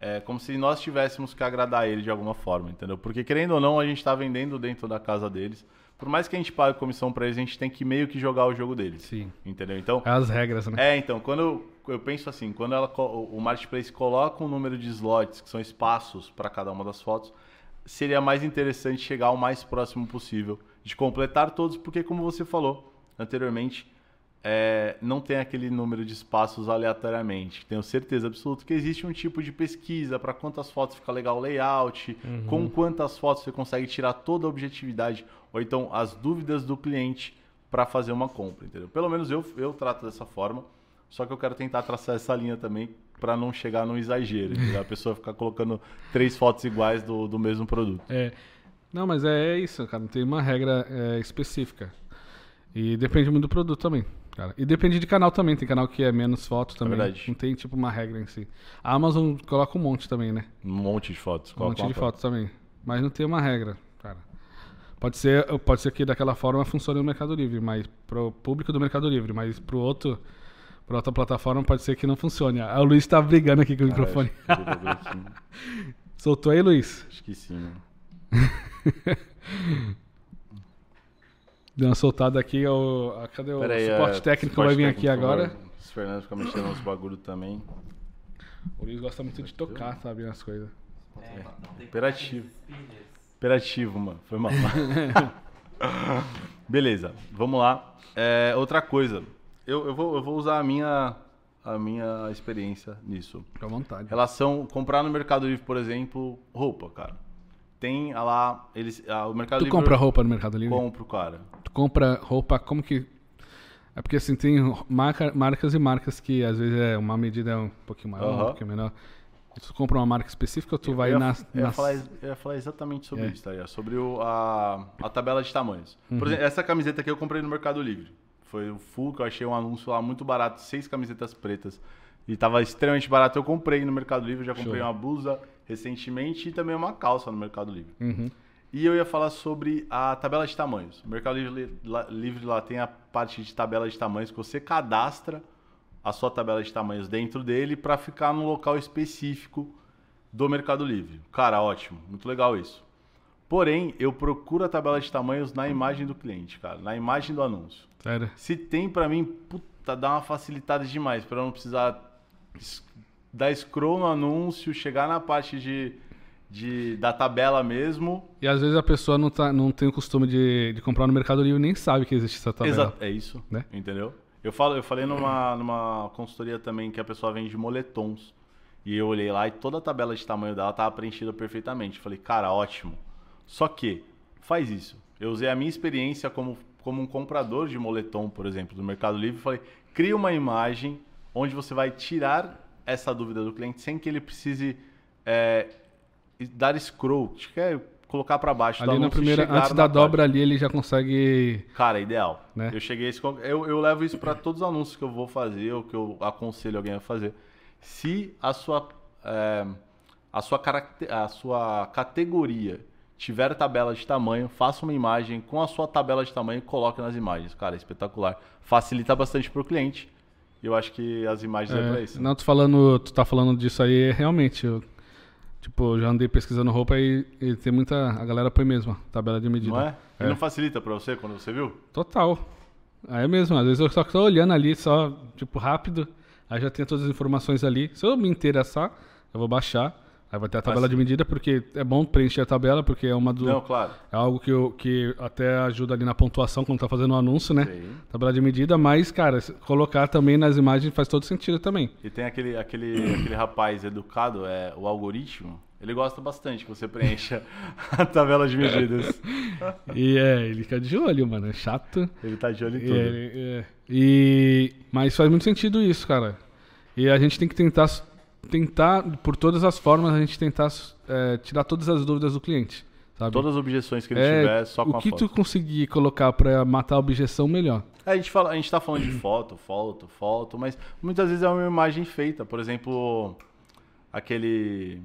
S1: é, como se nós tivéssemos que agradar ele de alguma forma, entendeu? Porque querendo ou não, a gente está vendendo dentro da casa deles. Por mais que a gente pague comissão para eles, a gente tem que meio que jogar o jogo deles.
S2: Sim.
S1: Entendeu? Então,
S2: É as regras, né?
S1: É, então, quando eu, eu penso assim, quando ela, o marketplace coloca um número de slots, que são espaços para cada uma das fotos, seria mais interessante chegar o mais próximo possível de completar todos, porque como você falou anteriormente, é, não tem aquele número de espaços aleatoriamente. Tenho certeza absoluta que existe um tipo de pesquisa para quantas fotos fica legal o layout, com quantas fotos você consegue tirar toda a objetividade, ou então as dúvidas do cliente para fazer uma compra, entendeu? Pelo menos eu, eu trato dessa forma, só que eu quero tentar traçar essa linha também para não chegar num exagero, entendeu? a pessoa ficar colocando três fotos iguais do, do mesmo produto.
S2: É. Não, mas é, é isso, cara. Não tem uma regra é, específica. E depende muito do produto também, cara. E depende de canal também. Tem canal que é menos foto também.
S1: verdade.
S2: Não tem, tipo, uma regra em si. A Amazon coloca um monte também, né?
S1: Um monte de fotos.
S2: Um monte de
S1: foto.
S2: fotos também. Mas não tem uma regra, cara. Pode ser, pode ser que daquela forma funcione no Mercado Livre, mas pro público do Mercado Livre, mas pro outro, pra outra plataforma pode ser que não funcione. Ah, o Luiz tá brigando aqui com o microfone. Soltou aí, Luiz?
S1: Acho que sim, mano.
S2: Deu uma soltada aqui. O, a- cadê o
S1: Pera aí,
S2: suporte
S1: é,
S2: técnico
S1: suporte
S2: vai vir
S1: técnico,
S2: aqui agora.
S1: Os Fernando fica mexendo nos bagulho também.
S2: O Luiz gosta muito de tocar, sabe, nas coisas.
S3: É, tem
S1: Imperativo. Imperativo, mano. Foi mal. Beleza, vamos lá. É, outra coisa. Eu, eu, vou, eu vou usar a minha, a minha experiência nisso.
S2: Fica à vontade.
S1: Relação, comprar no Mercado Livre, por exemplo, roupa, cara. Tem ah, lá, eles, ah, o Mercado
S2: Tu
S1: Livre...
S2: compra roupa no Mercado Livre?
S1: Compro, cara.
S2: Compra roupa, como que. É porque assim, tem marca, marcas e marcas que às vezes é uma medida um pouquinho maior, um pouquinho menor. Tu compra uma marca específica ou tu vai
S1: eu ia,
S2: nas.
S1: eu ia
S2: nas-
S1: falar, eu ia falar exatamente sobre
S2: É.
S1: isso, tá? Sobre o, a, a tabela de tamanhos.
S2: Uhum.
S1: Por exemplo, essa camiseta aqui eu comprei no Mercado Livre. Foi o full, que eu achei um anúncio lá muito barato, seis camisetas pretas. E tava extremamente barato. Eu comprei no Mercado Livre, já comprei
S2: Show.
S1: uma blusa recentemente e também uma calça no Mercado Livre.
S2: Uhum.
S1: E eu ia falar sobre a tabela de tamanhos. O Mercado Livre lá, Livre lá tem a parte de tabela de tamanhos que você cadastra a sua tabela de tamanhos dentro dele para ficar num local específico do Mercado Livre. Cara, ótimo, muito legal isso. Porém, eu procuro a tabela de tamanhos na imagem do cliente, cara, na imagem do anúncio.
S2: Sério.
S1: Se tem pra mim, puta, dá uma facilitada demais para não precisar dar scroll no anúncio, chegar na parte de, de da tabela mesmo
S2: E às vezes a pessoa não, tá, não tem o costume de, de comprar no Mercado Livre nem sabe que existe essa tabela.
S1: Exato, é isso,
S2: Né?
S1: entendeu? Eu, falo, eu falei numa, numa consultoria também que a pessoa vende moletons. E eu olhei lá e toda a tabela de tamanho dela estava preenchida perfeitamente. Falei, cara, ótimo. Só que, faz isso. Eu usei a minha experiência como, como um comprador de moletom, por exemplo, do Mercado Livre. Falei, cria uma imagem onde você vai tirar essa dúvida do cliente sem que ele precise é, dar scroll. Que é colocar para baixo.
S2: Ali na primeira, antes da dobra ali, ele já consegue.
S1: Cara, ideal.
S2: Né?
S1: Eu cheguei a esse. Eu, eu levo isso para todos os anúncios que eu vou fazer ou que eu aconselho alguém a fazer. Se a sua, é, a sua, caracte- a sua categoria tiver tabela de tamanho, faça uma imagem com a sua tabela de tamanho e coloque nas imagens. Cara, espetacular. Facilita bastante para o cliente. Eu acho que as imagens é,
S2: É,
S1: para isso.
S2: não, tu falando, tu tá falando disso aí, é realmente. Eu, tipo, eu já andei pesquisando roupa e, e tem muita. A galera põe mesmo, a tabela de medida.
S1: Não é? E
S2: É.
S1: não facilita para você quando você viu?
S2: Total. Aí é mesmo, às vezes eu só tô olhando ali, só, tipo, rápido, aí já tem todas as informações ali. Se eu me interessar, eu vou baixar, aí vai ter a tabela
S1: Mas-
S2: de medida, porque é bom preencher a tabela, porque é uma do.
S1: Não, claro.
S2: É algo que, eu, que até ajuda ali na pontuação quando tá fazendo o anúncio, né?
S1: Sim.
S2: Tabela de medida, mas, cara, colocar também nas imagens faz todo sentido também.
S1: E tem aquele, aquele, aquele rapaz educado, é o algoritmo. Ele gosta bastante que você preencha a tabela de medidas.
S2: E é, ele fica de olho, mano. É chato.
S1: Ele tá de olho em
S2: E,
S1: tudo.
S2: é, e- mas faz muito sentido isso, cara. E a gente tem que tentar, tentar por todas as formas, a gente tentar é, tirar todas as dúvidas do cliente, sabe?
S1: Todas as objeções que ele
S2: É,
S1: tiver, só com
S2: o
S1: a
S2: que
S1: foto.
S2: tu conseguir colocar pra matar a objeção, melhor.
S1: É, a, gente fala, a gente tá falando de foto, foto, foto, mas muitas vezes é uma imagem feita. Por exemplo, aquele.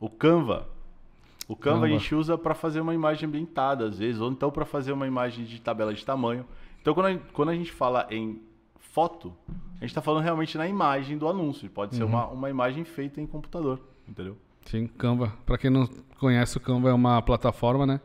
S1: O Canva. O Canva,
S2: Canva.
S1: a gente usa para fazer uma imagem ambientada, às vezes, ou então para fazer uma imagem de tabela de tamanho. Então, quando a, quando a gente fala em foto, a gente está falando realmente na imagem do anúncio. Pode ser
S2: Uhum.
S1: uma, uma imagem feita em computador, entendeu?
S2: Sim, Canva. Pra quem não conhece, o Canva é uma plataforma, né?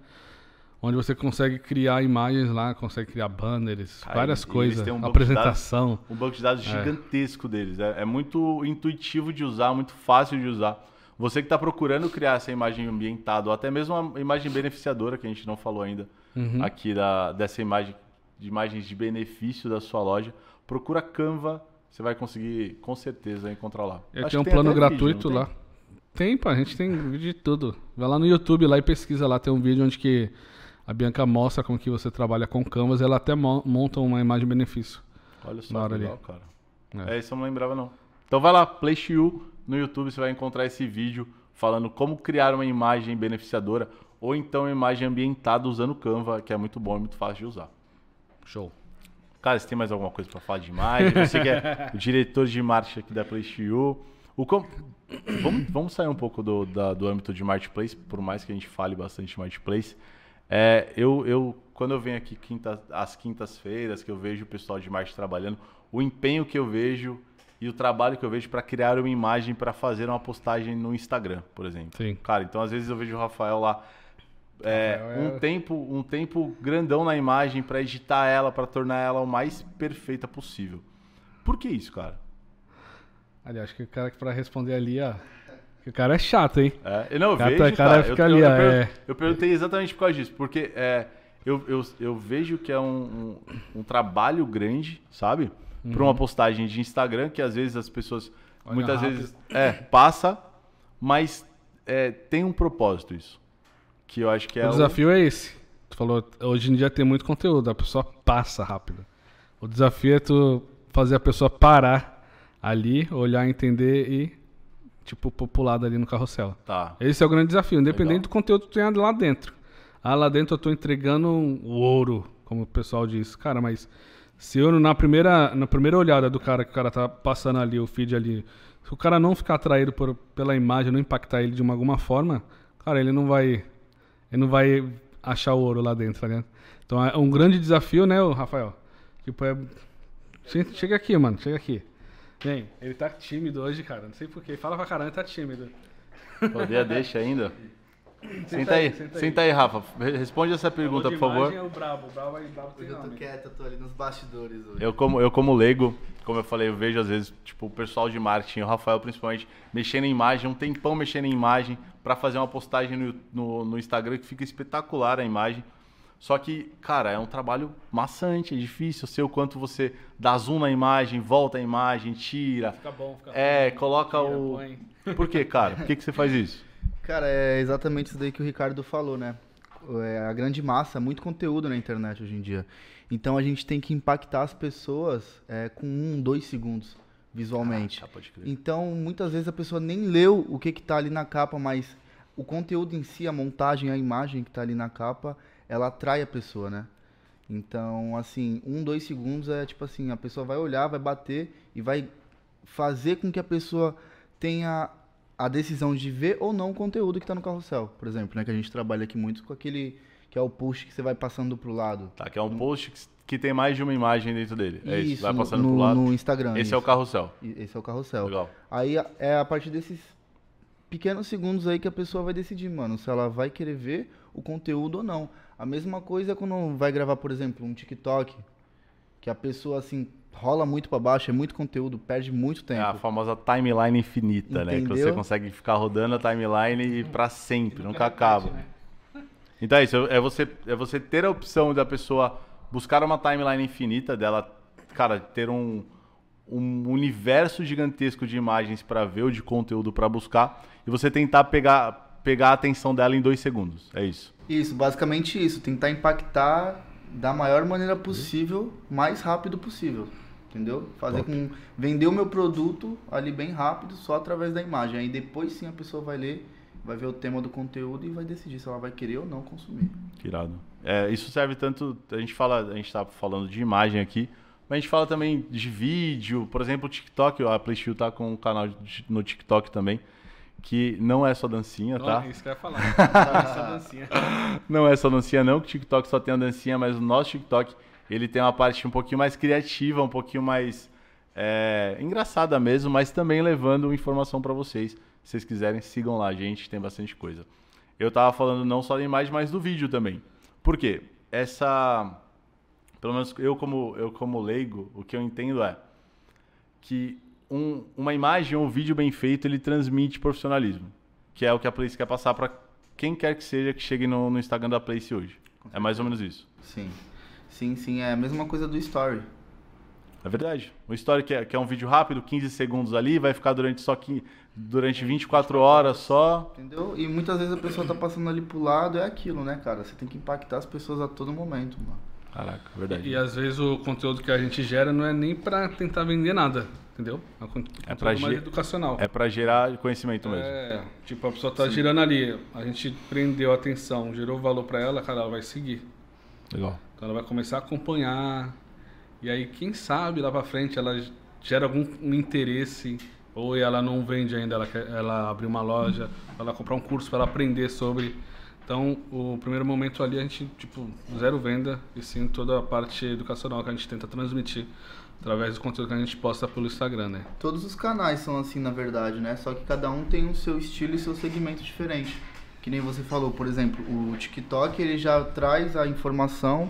S2: Onde você consegue criar imagens lá, consegue criar banners, várias coisas,
S1: um
S2: apresentação.
S1: um banco de dados gigantesco deles. É, é muito intuitivo de usar, muito fácil de usar. Você que está procurando criar essa imagem ambientada, ou até mesmo uma imagem beneficiadora, que a gente não falou ainda
S2: Uhum.
S1: aqui da, dessa imagem, de imagens de benefício da sua loja, procura Canva, você vai conseguir com certeza encontrar lá.
S2: Eu
S1: Acho
S2: tenho um
S1: tem
S2: plano
S1: vídeo,
S2: gratuito
S1: não
S2: lá.
S1: tem?
S2: Tem, pá, a gente tem vídeo de tudo. Vai lá no YouTube lá e pesquisa lá, tem um vídeo onde que a Bianca mostra como que você trabalha com Canvas, ela até mo- monta uma imagem benefício.
S1: Olha só, que legal,
S2: ali.
S1: cara.
S2: É.
S1: É. isso eu não lembrava não. Então vai lá, PlayShiu no YouTube, você vai encontrar esse vídeo falando como criar uma imagem beneficiadora ou então uma imagem ambientada usando Canva, que é muito bom e muito fácil de usar.
S2: Show.
S1: Cara, você tem mais alguma coisa pra falar de imagem? Você que é o diretor de marketing aqui da PlayShiu. O com... vamos, vamos sair um pouco do, da- do âmbito de marketplace, por mais que a gente fale bastante de marketplace. É, eu, eu, quando eu venho aqui quinta, às quintas-feiras, que eu vejo o pessoal de marketing trabalhando, o empenho que eu vejo e o trabalho que eu vejo para criar uma imagem para fazer uma postagem no Instagram, por exemplo.
S2: Sim.
S1: Cara, então às vezes eu vejo o Rafael lá é,
S2: Rafael é-
S1: um tempo um tempo grandão na imagem para editar ela, para tornar ela o mais perfeita possível. Por que isso, cara?
S2: Ali, acho que o cara que pra responder ali, ó. o cara é chato, hein?
S1: É, não eu
S2: Cara,
S1: vejo,
S2: tá- cara
S1: cara,
S2: fica
S1: eu,
S2: ali,
S1: eu, eu,
S2: é.
S1: eu perguntei exatamente por causa disso, porque é, eu, eu, eu vejo que é um, um, um trabalho grande, sabe? Para uma postagem de Instagram, que às vezes as pessoas,
S2: Uhum. Olha
S1: muitas
S2: rápido.
S1: vezes, é, passa, mas é, tem um propósito isso. Que eu acho que é
S2: o desafio é esse. Tu falou, hoje em dia tem muito conteúdo, a pessoa passa rápido. O desafio é tu fazer a pessoa parar ali, olhar, entender e, tipo, populada ali no carrossel.
S1: Tá.
S2: Esse é o grande desafio, independente
S1: Legal.
S2: do conteúdo que tu tenha lá dentro. Ah, lá dentro eu tô entregando um ouro, como o pessoal diz. Cara, mas se eu na primeira, na primeira olhada do cara que o cara tá passando ali, o feed ali, se o cara não ficar atraído por, pela imagem, não impactar ele de uma, alguma forma, cara, ele não vai ele não vai achar o ouro lá dentro, tá ligado? Então é um grande desafio, né, o Rafael? Tipo, é... Che- Chega aqui, mano, chega aqui. Vem, ele tá tímido hoje, cara. Não sei porquê. Fala pra caramba, ele tá tímido.
S1: Poder deixa ainda. Senta
S2: aí,
S1: aí,
S2: senta aí.
S1: senta aí, Rafa. Responde essa pergunta, por favor.
S2: imagem, É o brabo, o brabo vai brabo tem
S3: Hoje eu tô
S2: nome.
S3: quieto, eu tô ali nos bastidores hoje.
S1: Eu como, eu como leigo, como eu falei, eu vejo às vezes, tipo, o pessoal de marketing, o Rafael principalmente, mexendo em imagem, um tempão mexendo em imagem para fazer uma postagem no, no, no Instagram que fica espetacular a imagem. Só que, cara, é um trabalho maçante, é difícil. Eu sei o quanto você dá zoom na imagem, volta a imagem, tira.
S2: Fica bom, fica
S1: É,
S2: bom.
S1: coloca
S2: Tira,
S1: o.
S2: põe.
S1: Por que, cara? Por que, que você faz isso?
S3: Cara, é exatamente isso daí que o Ricardo falou, né? É, a grande massa, muito conteúdo na internet hoje em dia. Então a gente tem que impactar as pessoas é, com um, dois segundos visualmente.
S1: Ah, tá.
S3: Então, muitas vezes a pessoa nem leu o que que tá ali na capa, mas o conteúdo em si, a montagem, a imagem que tá ali na capa, ela atrai a pessoa, né? Então, assim, um, dois segundos é tipo assim, a pessoa vai olhar, vai bater e vai fazer com que a pessoa tenha a decisão de ver ou não o conteúdo que tá no carrossel, por exemplo, né? Que a gente trabalha aqui muito com aquele que é o push que você vai passando pro lado.
S1: Tá, que é um post que- que tem mais de uma imagem dentro dele. É isso, vai passando
S3: no,
S1: pro lado.
S3: no Instagram.
S1: Esse é o
S3: isso.
S1: carrossel.
S3: E- Esse é o carrossel.
S1: Legal.
S3: Aí é a partir desses pequenos segundos aí que a pessoa vai decidir, mano, se ela vai querer ver o conteúdo ou não. A mesma coisa é quando vai gravar, por exemplo, um TikTok, que a pessoa assim rola muito pra baixo, é muito conteúdo, perde muito
S1: É
S3: tempo.
S1: a famosa timeline infinita, né? Que você
S3: Entendeu?
S1: consegue ficar rodando a timeline e pra sempre, nunca
S2: repete,
S1: acaba.
S2: né?
S1: Então é isso, é você, é você ter a opção da pessoa buscar uma timeline infinita, dela, cara, ter um, um universo gigantesco de imagens pra ver ou de conteúdo pra buscar e você tentar pegar, pegar a atenção dela em dois segundos. É isso.
S3: Isso, basicamente isso, tentar impactar da maior maneira possível, mais rápido possível. Entendeu? Fazer com vender o meu produto ali bem rápido, só através da imagem. Aí depois sim a pessoa vai ler, vai ver o tema do conteúdo e vai decidir se ela vai querer ou não consumir.
S1: Que irado. É, isso serve tanto. A gente fala, a gente tá falando de imagem aqui, mas a gente fala também de vídeo. Por exemplo, o TikTok, a PlayStation tá com um canal de- no TikTok também, que não é só dancinha, tá?
S2: Ó, Isso que eu ia falar. Essa dancinha.
S1: Não é só dancinha, não, que o TikTok só tem a dancinha, mas o nosso TikTok ele tem uma parte um pouquinho mais criativa, um pouquinho mais é, engraçada mesmo, mas também levando informação pra vocês. Se vocês quiserem, sigam lá, gente, tem bastante coisa. Eu tava falando não só da imagem, mas do vídeo também. Por quê? Essa. Pelo menos eu como, eu como leigo, o que eu entendo é que um- uma imagem ou um vídeo bem feito, ele transmite profissionalismo. Que é o que a Place quer passar pra quem quer que seja que chegue no, no Instagram da Place hoje. É mais ou menos isso.
S3: Sim. Sim, sim, é a mesma coisa do story.
S1: É verdade. O story que é, que é um vídeo rápido, 15 segundos ali, vai ficar durante só que durante 24 horas só.
S3: Entendeu? E muitas vezes a pessoa tá passando ali pro lado, é aquilo, né, cara? Você tem que impactar as pessoas a todo momento, mano.
S1: Caraca, é verdade.
S2: E às vezes o conteúdo que a gente gera não é nem pra tentar vender nada, entendeu? É um
S1: É
S2: conteúdo
S1: pra
S2: mais
S1: ge-
S2: educacional.
S1: É pra gerar conhecimento mesmo.
S2: É, tipo, a pessoa tá girando ali, a gente prendeu a atenção, gerou valor pra ela, cara, ela vai seguir.
S1: Legal.
S2: Então ela vai começar a acompanhar. E aí, quem sabe lá pra frente ela gera algum um interesse, ou ela não vende ainda, ela, quer, ela abrir uma loja, ela comprar um curso para aprender sobre. Então, o primeiro momento ali a gente, tipo, zero venda e sim toda a parte educacional que a gente tenta transmitir através do conteúdo que a gente posta pelo Instagram, né?
S3: Todos os canais são assim, na verdade, né? Só que cada um tem o seu estilo e seu segmento diferente. Que nem você falou, por exemplo, o TikTok ele já traz a informação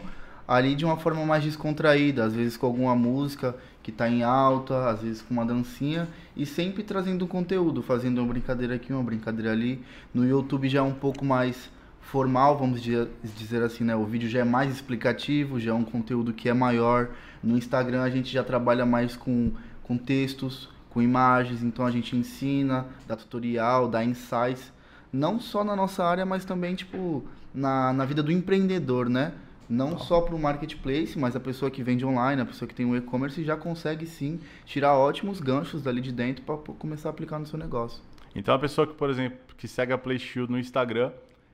S3: ali de uma forma mais descontraída, às vezes com alguma música que está em alta, às vezes com uma dancinha e sempre trazendo conteúdo, fazendo uma brincadeira aqui, uma brincadeira ali. No YouTube já é um pouco mais formal, vamos dizer assim, né? O vídeo já é mais explicativo, já é um conteúdo que é maior. No Instagram a gente já trabalha mais com, com textos, com imagens, então a gente ensina, dá tutorial, dá insights, não só na nossa área, mas também, tipo, na, na vida do empreendedor, né? Não só para o marketplace, mas a pessoa que vende online, a pessoa que tem um e-commerce já consegue sim tirar ótimos ganchos dali de dentro para começar a aplicar no seu negócio.
S1: Então a pessoa que, por exemplo, que segue a PlayShield no Instagram,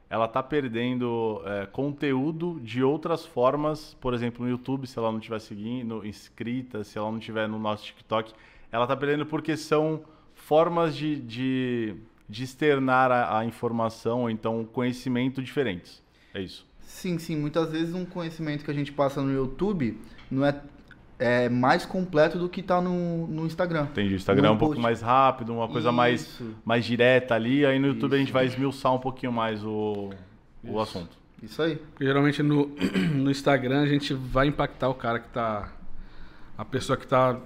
S1: ela está perdendo é, conteúdo de outras formas, por exemplo, no YouTube, se ela não estiver seguindo, inscrita, se ela não estiver no nosso TikTok, ela está perdendo porque são formas de, de, de externar a, a informação ou então conhecimento diferentes. É isso.
S3: Sim, sim. Muitas vezes um conhecimento que a gente passa no YouTube não é, é mais completo do que está no, no Instagram.
S1: Entendi. O Instagram no é um post. pouco mais rápido, uma coisa mais, mais direta ali. Aí no YouTube Isso. a gente vai esmiuçar um pouquinho mais o, o assunto.
S3: Isso aí.
S2: Porque geralmente no, no Instagram a gente vai impactar o cara que está... A pessoa que está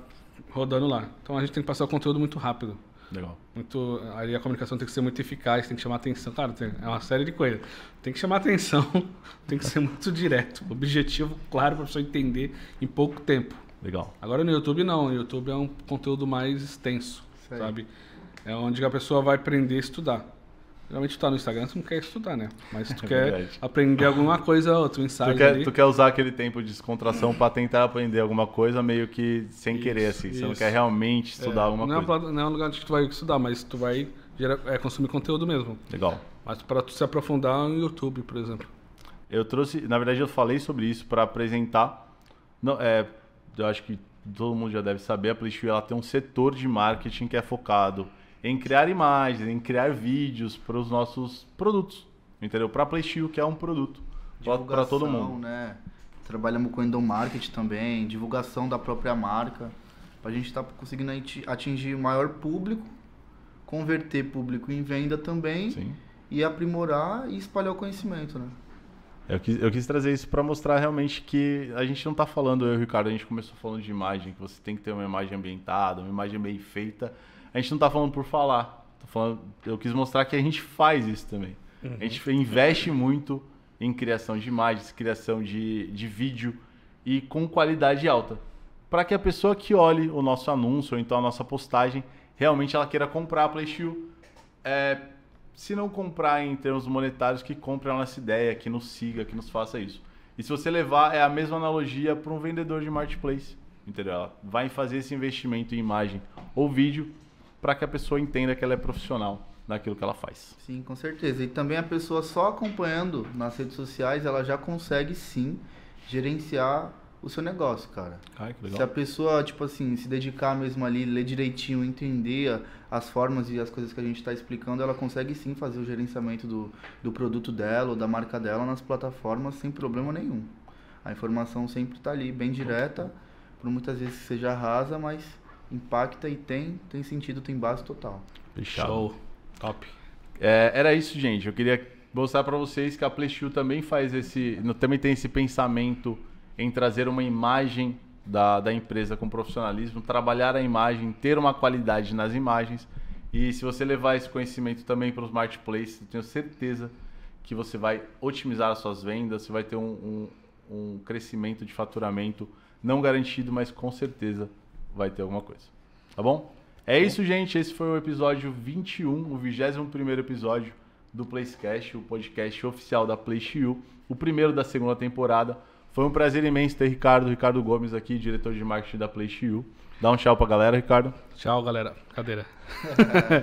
S2: rodando lá. Então a gente tem que passar o conteúdo muito rápido.
S1: Legal.
S2: Muito, aí a comunicação tem que ser muito eficaz, tem que chamar atenção. Claro, tem, é uma série de coisas. Tem que chamar atenção, tem que ser muito direto. Objetivo claro para a pessoa entender em pouco tempo.
S1: Legal.
S2: Agora no YouTube não, no YouTube é um conteúdo mais extenso, sabe? É onde a pessoa vai aprender a estudar. Geralmente tu tá no Instagram, tu não quer estudar, né? Mas tu é quer verdade. aprender alguma coisa ou outra, um insight
S1: tu quer, ali. tu quer usar aquele tempo de descontração para tentar aprender alguma coisa meio que sem isso, querer, assim. Isso. Você não quer realmente estudar é, alguma
S2: não
S1: coisa.
S2: É, não é um lugar onde tu vai estudar, mas tu vai gerar, é, consumir conteúdo mesmo.
S1: Legal.
S2: Mas para tu se aprofundar no YouTube, por exemplo.
S1: Eu trouxe, na verdade eu falei sobre isso para apresentar. Não, é, eu acho que todo mundo já deve saber, a PlayStation ela tem um setor de marketing que é focado em criar imagens, em criar vídeos para os nossos produtos. Entendeu? Para a PlaySteel, que é um produto para todo mundo.
S3: Né? Trabalhamos com endomarketing também, divulgação da própria marca, para a gente estar tá conseguindo atingir o maior público, converter público em venda também Sim. e aprimorar e espalhar o conhecimento, né?
S1: Eu quis, eu quis trazer isso para mostrar realmente que a gente não está falando, eu e o Ricardo, a gente começou falando de imagem, que você tem que ter uma imagem ambientada, uma imagem bem feita, a gente não está falando por falar. Falando, eu quis mostrar que a gente faz isso também. Uhum. A gente investe muito em criação de imagens, criação de, de vídeo e com qualidade alta. Para que a pessoa que olhe o nosso anúncio ou então a nossa postagem, realmente ela queira comprar a PlaySteel. É, se não comprar em termos monetários, que compre a nossa ideia, que nos siga, que nos faça isso. E se você levar, é a mesma analogia para um vendedor de marketplace. Entendeu? Ela vai fazer esse investimento em imagem ou vídeo para que a pessoa entenda que ela é profissional naquilo que ela faz.
S3: Sim, com certeza. E também a pessoa só acompanhando nas redes sociais, ela já consegue sim gerenciar o seu negócio, cara.
S1: Ai, que legal.
S3: Se a pessoa, tipo assim, se dedicar mesmo ali, ler direitinho, entender as formas e as coisas que a gente está explicando, ela consegue sim fazer o gerenciamento do, do produto dela ou da marca dela nas plataformas sem problema nenhum. A informação sempre está ali, bem direta, por muitas vezes seja rasa, mas impacta e tem, tem sentido, tem base total.
S1: Fechado. Show. Top. É, era isso, gente. Eu queria mostrar para vocês que a PlaySteel também faz esse, também tem esse pensamento em trazer uma imagem da, da empresa com profissionalismo, trabalhar a imagem, ter uma qualidade nas imagens. E se você levar esse conhecimento também para os marketplaces, tenho certeza que você vai otimizar as suas vendas, você vai ter um, um, um crescimento de faturamento não garantido, mas com certeza vai ter alguma coisa. Tá bom? É isso, gente. Esse foi o episódio 21, o 21 episódio do Placecast, o podcast oficial da PlayShield, o primeiro da segunda temporada. Foi um prazer imenso ter Ricardo, Ricardo Gomes aqui, diretor de marketing da PlayShield. Dá um tchau pra galera, Ricardo.
S2: Tchau, galera. Cadeira.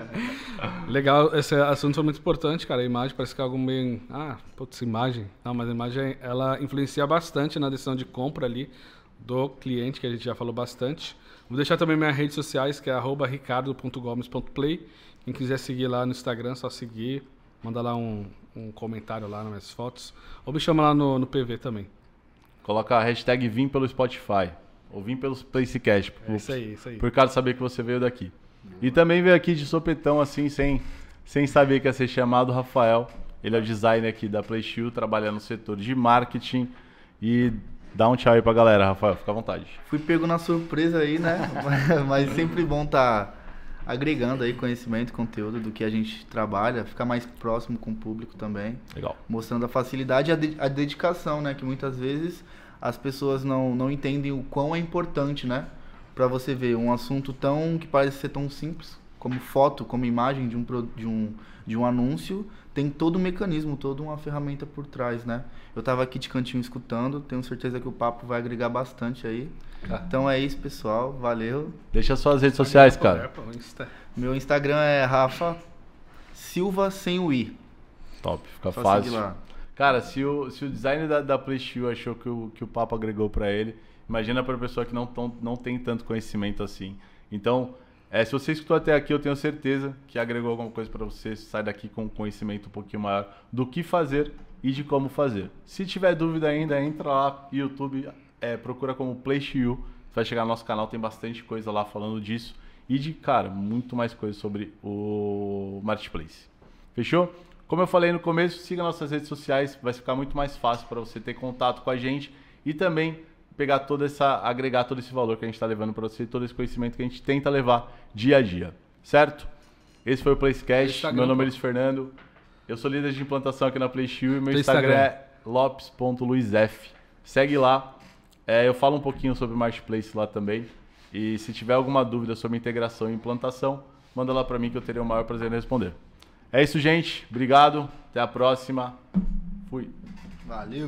S2: Legal, esse assunto foi muito importante, cara. A imagem parece que é algo meio. Ah, putz, imagem. Não, mas a imagem ela influencia bastante na decisão de compra ali do cliente, que a gente já falou bastante. Vou deixar também minhas redes sociais, que é ricardo.gomes.play. Quem quiser seguir lá no Instagram, só seguir. Manda lá um, um comentário lá nas minhas fotos. Ou me chama lá no, no PV também.
S1: Coloca a hashtag Vim pelo Spotify. Ou Vim pelo Placecast.
S2: É isso aí, isso aí.
S1: Por cara saber que você veio daqui. E também veio aqui de sopetão, assim, sem, sem saber que ia ser chamado Rafael. Ele é o designer aqui da PlayShield, trabalha no setor de marketing. E dá um tchau aí pra galera, Rafael, fica à vontade.
S3: Fui pego na surpresa aí, né? Mas sempre bom estar tá agregando aí conhecimento, conteúdo do que a gente trabalha, ficar mais próximo com o público também.
S1: Legal.
S3: Mostrando a facilidade e a, de a dedicação, né? Que muitas vezes as pessoas não, não entendem o quão é importante, né? Pra você ver um assunto tão que parece ser tão simples, como foto, como imagem de um, de um, de um anúncio, tem todo um mecanismo, toda uma ferramenta por trás, né? Eu estava aqui de cantinho escutando, tenho certeza que o papo vai agregar bastante aí. Ah. Então é isso, pessoal. Valeu.
S1: Deixa suas redes sociais, cara.
S3: Meu Instagram é Rafa Silva sem o I.
S1: Top, fica Só fácil. Cara, se o, se o design da, da PlayStation achou que o, que o papo agregou para ele, imagina para pessoa que não, tão, não tem tanto conhecimento assim. Então, é, se você escutou até aqui, eu tenho certeza que agregou alguma coisa para você. Sai daqui com um conhecimento um pouquinho maior do que fazer e de como fazer. Se tiver dúvida ainda, entra lá no YouTube, é, procura como PlayShield. Vai chegar no nosso canal, tem bastante coisa lá falando disso. E de, cara, muito mais coisa sobre o Marketplace. Fechou? Como eu falei no começo, siga nossas redes sociais, vai ficar muito mais fácil para você ter contato com a gente e também pegar toda essa, agregar todo esse valor que a gente está levando para você, todo esse conhecimento que a gente tenta levar dia a dia, certo? Esse foi o Placecast, meu nome é Luiz Fernando, eu sou líder de implantação aqui na PlayShield e meu Instagram, Instagram é lopes.luizf. Segue lá, é, eu falo um pouquinho sobre Marketplace lá também. E se tiver alguma dúvida sobre integração e implantação, manda lá para mim que eu terei o maior prazer em responder. É isso, gente. Obrigado. Até a próxima. Fui.
S3: Valeu.